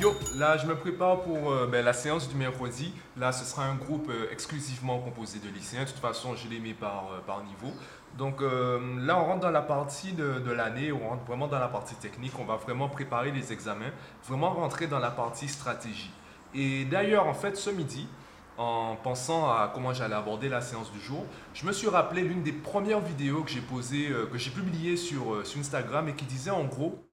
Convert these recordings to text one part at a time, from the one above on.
Yo, là je me prépare pour euh, ben, la séance du mercredi. Là ce sera un groupe euh, exclusivement composé de lycéens. De toute façon, je les mets par, euh, niveau. Donc là on rentre dans la partie de, de l'année, on rentre vraiment dans la partie technique. On va vraiment préparer les examens, vraiment rentrer dans la partie stratégie. Et d'ailleurs, en fait, ce midi, en pensant à comment j'allais aborder la séance du jour, je me suis rappelé l'une des premières vidéos que j'ai posées, que j'ai publiées sur, sur Instagram et qui disait en gros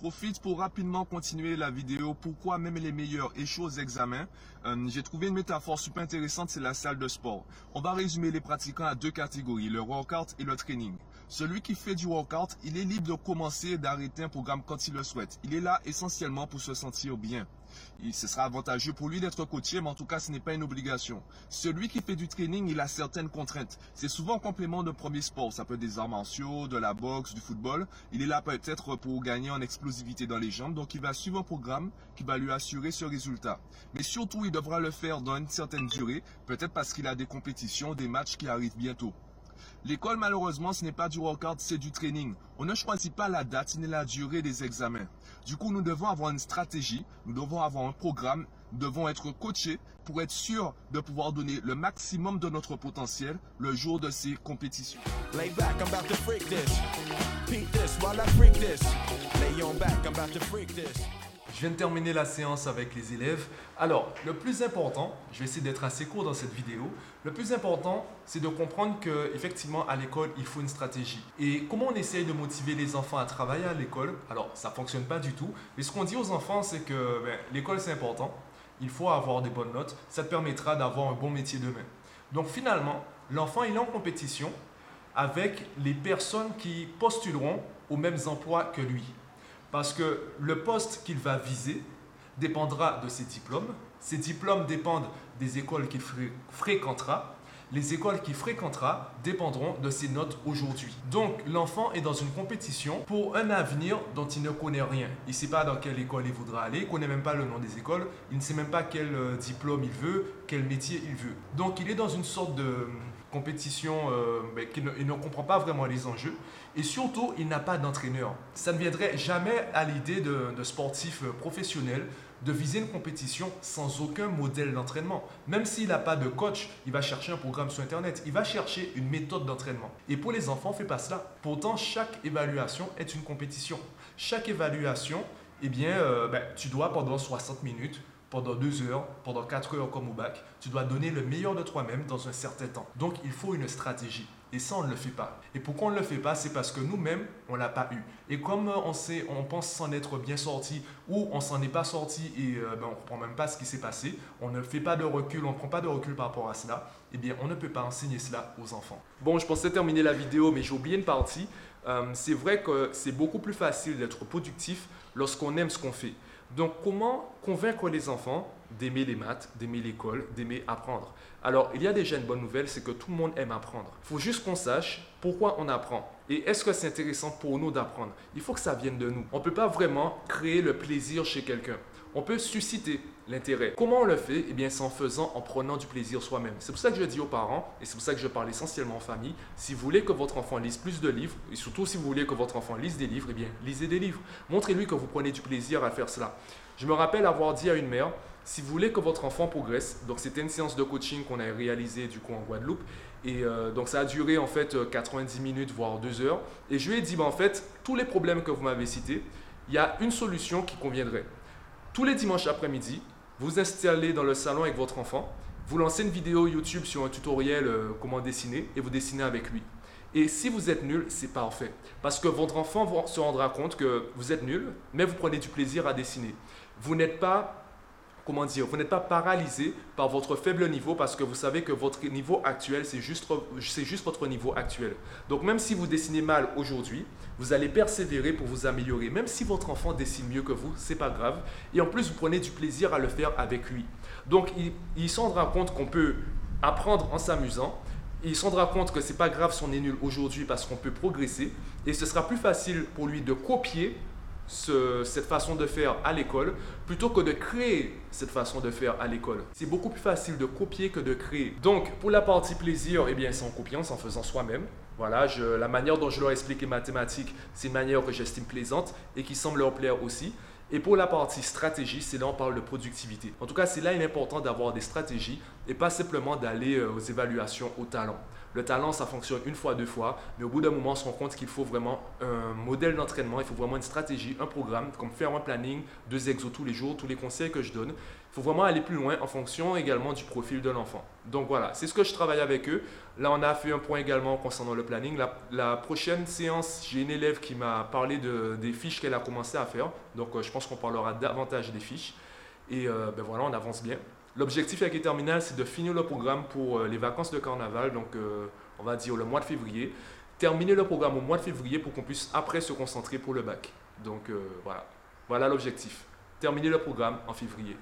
Profite pour rapidement continuer la vidéo pourquoi même les meilleurs échouent aux examens. Euh, j'ai trouvé une métaphore super intéressante, c'est la salle de sport. On va résumer les pratiquants à deux catégories, le workout et le training. Celui qui fait du workout, il est libre de commencer et d'arrêter un programme quand il le souhaite. Il est là essentiellement pour se sentir bien ce sera avantageux pour lui d'être coaché, mais en tout cas, ce n'est pas une obligation. Celui qui fait du training, il a certaines contraintes. C'est souvent en complément d'un premier sport. Ça peut être des arts martiaux, de la boxe, du football. Il est là peut-être pour gagner en explosivité dans les jambes. Donc, il va suivre un programme qui va lui assurer ce résultat. Mais surtout, il devra le faire dans une certaine durée, peut-être parce qu'il a des compétitions, des matchs qui arrivent bientôt. L'école, malheureusement, ce n'est pas du workout, c'est du training. On ne choisit pas la date ni la durée des examens. Du coup, nous devons avoir une stratégie, nous devons avoir un programme, nous devons être coachés pour être sûr de pouvoir donner le maximum de notre potentiel le jour de ces compétitions. Je viens de terminer la séance avec les élèves. Alors, le plus important, je vais essayer d'être assez court dans cette vidéo. Le plus important, c'est de comprendre que effectivement à l'école, il faut une stratégie. Et comment on essaye de motiver les enfants à travailler à l'école? Alors, ça fonctionne pas du tout. Mais ce qu'on dit aux enfants, c'est que ben, l'école c'est important. Il faut avoir des bonnes notes. Ça te permettra d'avoir un bon métier demain. Donc finalement, l'enfant il est en compétition avec les personnes qui postuleront aux mêmes emplois que lui. Parce que le poste qu'il va viser dépendra de ses diplômes. Ses diplômes dépendent des écoles qu'il fréquentera. Les écoles qu'il fréquentera dépendront de ses notes aujourd'hui. Donc l'enfant est dans une compétition pour un avenir dont il ne connaît rien. Il ne sait pas dans quelle école il voudra aller, il ne connaît même pas le nom des écoles, il ne sait même pas quel euh, diplôme il veut, quel métier il veut. Donc il est dans une sorte de compétition euh, il ne comprend pas vraiment les enjeux. Et surtout, il n'a pas d'entraîneur. Ça ne viendrait jamais à l'idée de, de sportif euh, professionnel de viser une compétition sans aucun modèle d'entraînement. Même s'il n'a pas de coach, il va chercher un programme sur Internet. Il va chercher une méthode d'entraînement. Et pour les enfants, on ne fait pas cela. Pourtant, chaque évaluation est une compétition. Chaque évaluation, eh bien, euh, ben, tu dois pendant 60 minutes pendant deux heures, pendant quatre heures comme au bac, tu dois donner le meilleur de toi-même dans un certain temps. Donc il faut une stratégie. Et ça, on ne le fait pas. Et pourquoi on ne le fait pas? C'est parce que nous-mêmes, on ne l'a pas eu. Et comme on, sait, on pense s'en être bien sorti ou on s'en est pas sorti et euh, ben, on ne comprend même pas ce qui s'est passé, on ne fait pas de recul, on ne prend pas de recul par rapport à cela, eh bien, on ne peut pas enseigner cela aux enfants. Bon, je pensais terminer la vidéo, mais j'ai oublié une partie. Euh, c'est vrai que c'est beaucoup plus facile d'être productif lorsqu'on aime ce qu'on fait. Donc, comment convaincre les enfants d'aimer les maths, d'aimer l'école, d'aimer apprendre Alors, il y a déjà une bonne nouvelle, c'est que tout le monde aime apprendre. Il faut juste qu'on sache pourquoi on apprend. Et est-ce que c'est intéressant pour nous d'apprendre? Il faut que ça vienne de nous. On ne peut pas vraiment créer le plaisir chez quelqu'un. On peut susciter l'intérêt. Comment on le fait? Eh bien, c'est en faisant, en prenant du plaisir soi-même. C'est pour ça que je dis aux parents, et c'est pour ça que je parle essentiellement en famille, si vous voulez que votre enfant lise plus de livres, et surtout si vous voulez que votre enfant lise des livres, eh bien, lisez des livres. Montrez-lui que vous prenez du plaisir à faire cela. Je me rappelle avoir dit à une mère, si vous voulez que votre enfant progresse, donc c'était une séance de coaching qu'on a réalisée du coup en Guadeloupe, et euh, donc ça a duré en fait 90 euh, minutes, voire 2 heures, et je lui ai dit, ben, en fait, tous les problèmes que vous m'avez cités, il y a une solution qui conviendrait. Tous les dimanches après-midi, vous installez dans le salon avec votre enfant, vous lancez une vidéo YouTube sur un tutoriel euh, comment dessiner et vous dessinez avec lui. Et si vous êtes nul, c'est parfait. Parce que votre enfant se rendra compte que vous êtes nul, mais vous prenez du plaisir à dessiner. Vous n'êtes pas comment dire, vous n'êtes pas paralysé par votre faible niveau parce que vous savez que votre niveau actuel, c'est juste, juste votre niveau actuel. Donc même si vous dessinez mal aujourd'hui, vous allez persévérer pour vous améliorer. Même si votre enfant dessine mieux que vous, c'est pas grave. Et en plus, vous prenez du plaisir à le faire avec lui. Donc il, il se rendra compte qu'on peut apprendre en s'amusant. Il se rendra compte que c'est pas grave si on est nul aujourd'hui parce qu'on peut progresser. Et ce sera plus facile pour lui de copier cette façon de faire à l'école plutôt que de créer cette façon de faire à l'école. C'est beaucoup plus facile de copier que de créer. Donc, pour la partie plaisir, eh bien, c'est en copiant, c'est en faisant soi-même. Voilà, la manière dont je leur explique les mathématiques, c'est une manière que j'estime plaisante et qui semble leur plaire aussi. Et pour la partie stratégie, c'est là on parle de productivité. En tout cas, c'est là il est important d'avoir des stratégies et pas simplement d'aller euh, aux évaluations au talent. Le talent, ça fonctionne une fois, deux fois, mais au bout d'un moment, on se rend compte qu'il faut vraiment un modèle d'entraînement, il faut vraiment une stratégie, un programme, comme faire un planning, deux exos tous les jours, tous les conseils que je donne. Il faut vraiment aller plus loin en fonction également du profil de l'enfant. Donc voilà, c'est ce que je travaille avec eux. Là, on a fait un point également concernant le planning. La, prochaine séance, j'ai une élève qui m'a parlé de, des fiches qu'elle a commencé à faire. Donc euh, je pense qu'on parlera davantage des fiches. Et euh, ben voilà, on avance bien. L'objectif avec les terminales, c'est de finir le programme pour euh, les vacances de carnaval, donc euh, on va dire le mois de février. Terminer le programme au mois de février pour qu'on puisse après se concentrer pour le bac. Donc euh, voilà, voilà l'objectif. Terminer le programme en février.